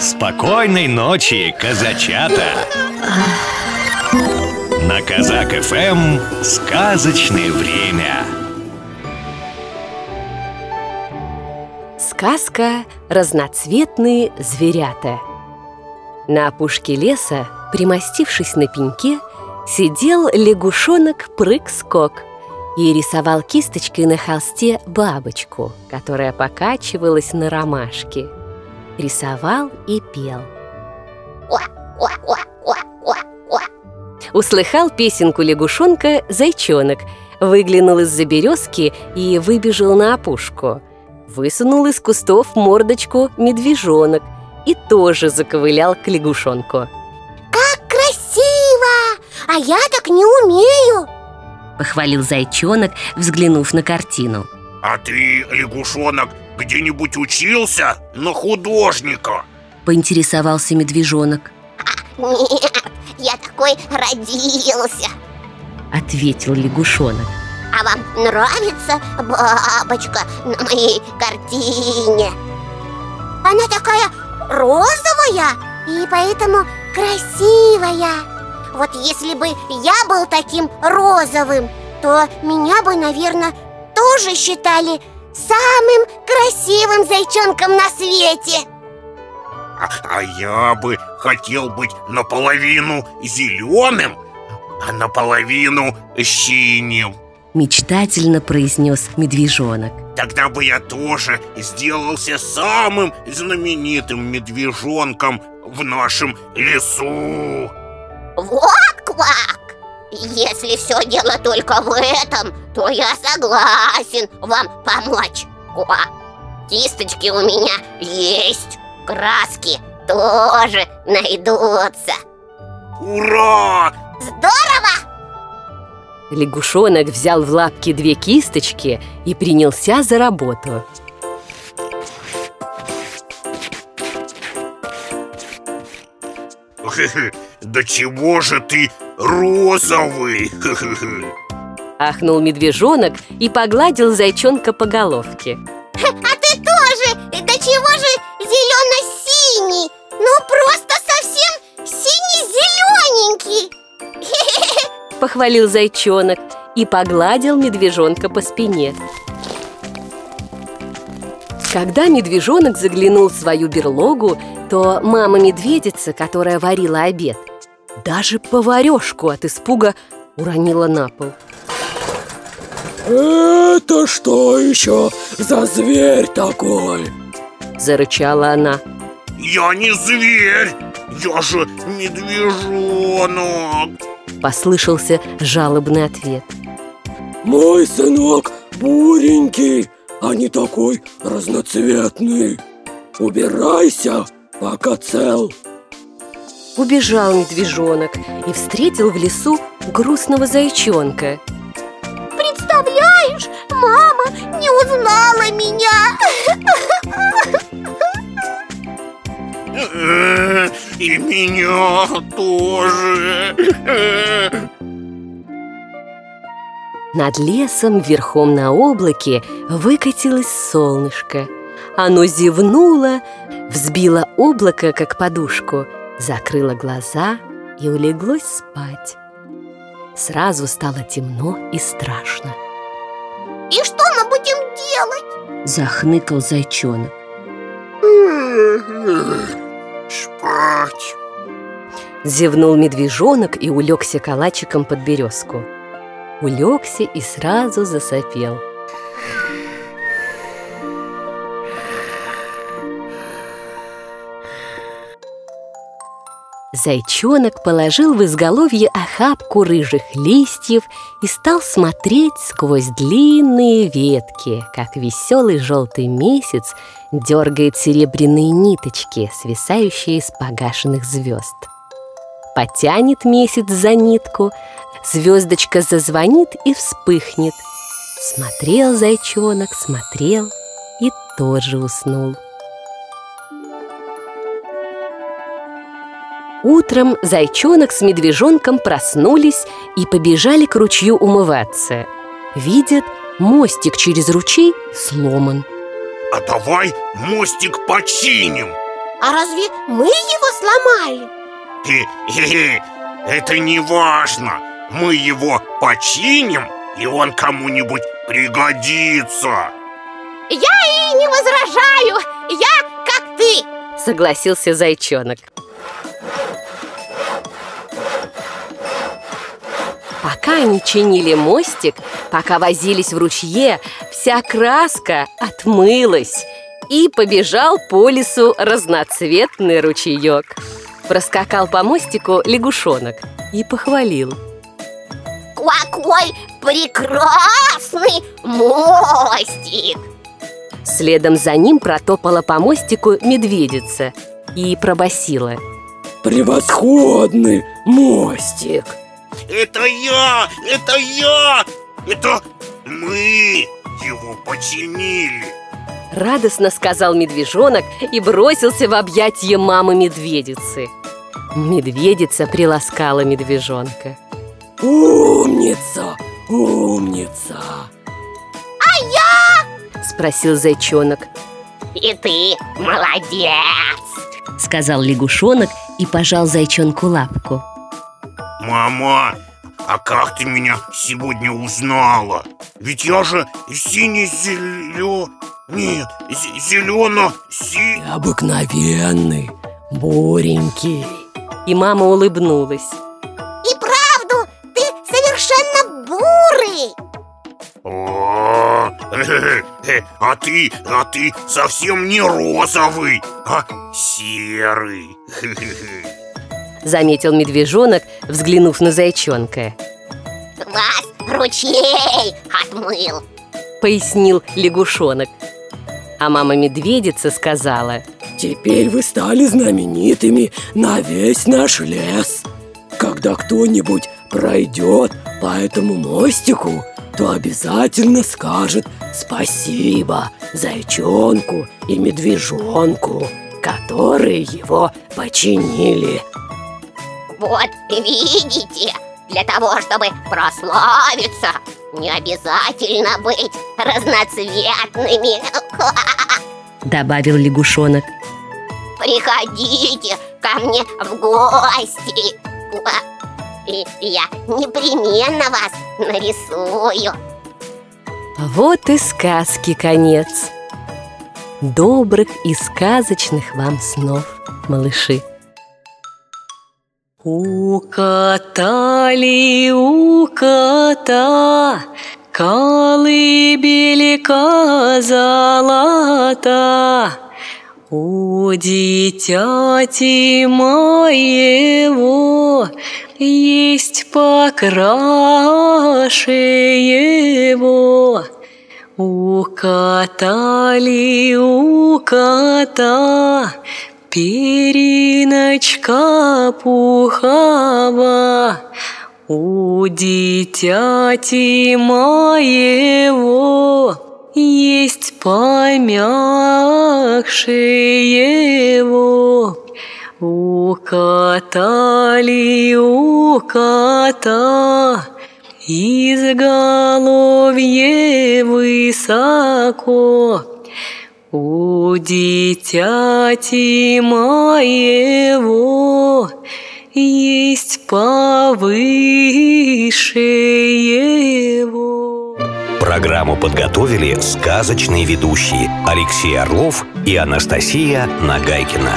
Спокойной ночи, казачата! На Казак ФМ сказочное время. Сказка «Разноцветные зверята» На опушке леса, примостившись на пеньке, сидел лягушонок Прыг-скок и рисовал кисточкой на холсте бабочку, которая покачивалась на ромашке. Рисовал и пел. Услыхал песенку лягушонка зайчонок, выглянул из-за березки и выбежал на опушку. Высунул из кустов мордочку медвежонок и тоже заковылял к лягушонку. Как красиво! А я так не умею! Похвалил зайчонок, взглянув на картину А ты, лягушонок, где-нибудь учился на художника? Поинтересовался медвежонок Нет, я такой родился Ответил лягушонок А вам нравится бабочка на моей картине? Она такая розовая и поэтому красивая Вот если бы я был таким розовым, то меня бы, наверное, тоже считали самым красивым зайчонком на свете. А, а я бы хотел быть наполовину зеленым, а наполовину синим. Мечтательно произнес медвежонок. Тогда бы я тоже сделался самым знаменитым медвежонком в нашем лесу. Вот квак! Если все дело только в этом, то я согласен вам помочь Квак Кисточки у меня есть, краски тоже найдутся Ура! Здорово! Лягушонок взял в лапки две кисточки и принялся за работу Да чего же ты розовый? Ахнул медвежонок и погладил зайчонка по головке А ты тоже! Да чего же зелено-синий? Ну просто совсем синий-зелененький Похвалил зайчонок и погладил медвежонка по спине Когда медвежонок заглянул в свою берлогу, то мама-медведица, которая варила обед, даже поварешку от испуга уронила на пол. Это что еще за зверь такой? Зарычала она. Я не зверь, я же медвежонок Послышался жалобный ответ. Мой сынок буренький, а не такой разноцветный. Убирайся, пока цел Убежал медвежонок и встретил в лесу грустного зайчонка. Представляешь, мама не узнала меня! Э, И меня тоже! Над лесом верхом на облаке выкатилось солнышко. Оно зевнуло, взбило облако, как подушку Закрыло глаза и улеглось спать. Сразу стало темно и страшно. И что мы будем делать? Захныкал зайчонок. Спать. Зевнул медвежонок и улегся калачиком под березку. Улегся и сразу засопел Зайчонок положил в изголовье охапку рыжих листьев и стал смотреть сквозь длинные ветки, как веселый желтый месяц дергает серебряные ниточки, свисающие с погашенных звезд. Потянет месяц за нитку, звездочка зазвонит и вспыхнет. Смотрел зайчонок, смотрел и тоже уснул. Утром зайчонок с медвежонком проснулись и побежали к ручью умываться. Видят, мостик через ручей сломан. А давай мостик починим А разве мы его сломали? Это не важно Мы его починим, и он кому-нибудь пригодится Я и не возражаю Я как ты Согласился зайчонок Пока они чинили мостик, пока возились в ручье, вся краска отмылась И побежал по лесу разноцветный ручеек Проскакал по мостику лягушонок и похвалил. Какой прекрасный мостик! Следом за ним протопала по мостику медведица и пробасила. Превосходный мостик Это я! Это я! Это мы его починили. Радостно сказал медвежонок и бросился в объятье мамы медведицы. Медведица приласкала медвежонка. Умница, умница! Спросил зайчонок. И ты молодец! Сказал лягушонок и пожал зайчонку лапку Мама, а как ты меня сегодня узнала? Ведь я же сине-зелё... Нет, зелено си... Обыкновенный, буренький. И мама улыбнулась. И правду, ты совершенно бурый. О, э, А ты, а ты совсем не розовый, а серый Заметил медвежонок, взглянув на зайчонка. Вас ручей отмыл Пояснил лягушонок. А мама медведица сказала Теперь вы стали знаменитыми на весь наш лес. Когда кто-нибудь пройдет по этому мостику То обязательно скажет спасибо зайчонку и медвежонку Которые его починили Вот видите, для того, чтобы прославиться Не обязательно быть разноцветными. Добавил лягушонок. Приходите ко мне в гости. И я непременно вас нарисую. Вот и сказки конец. Добрых и сказочных вам снов, малыши У кота ли у кота Колыбелька золота У дитяти моего Есть покраше его У кота Периночка пухова У дитяти моего Есть помягше его У кота ли у кота Изголовье высоко У дитяти моего Есть повыше его Программу подготовили сказочные ведущие Алексей Орлов и Анастасия Нагайкина.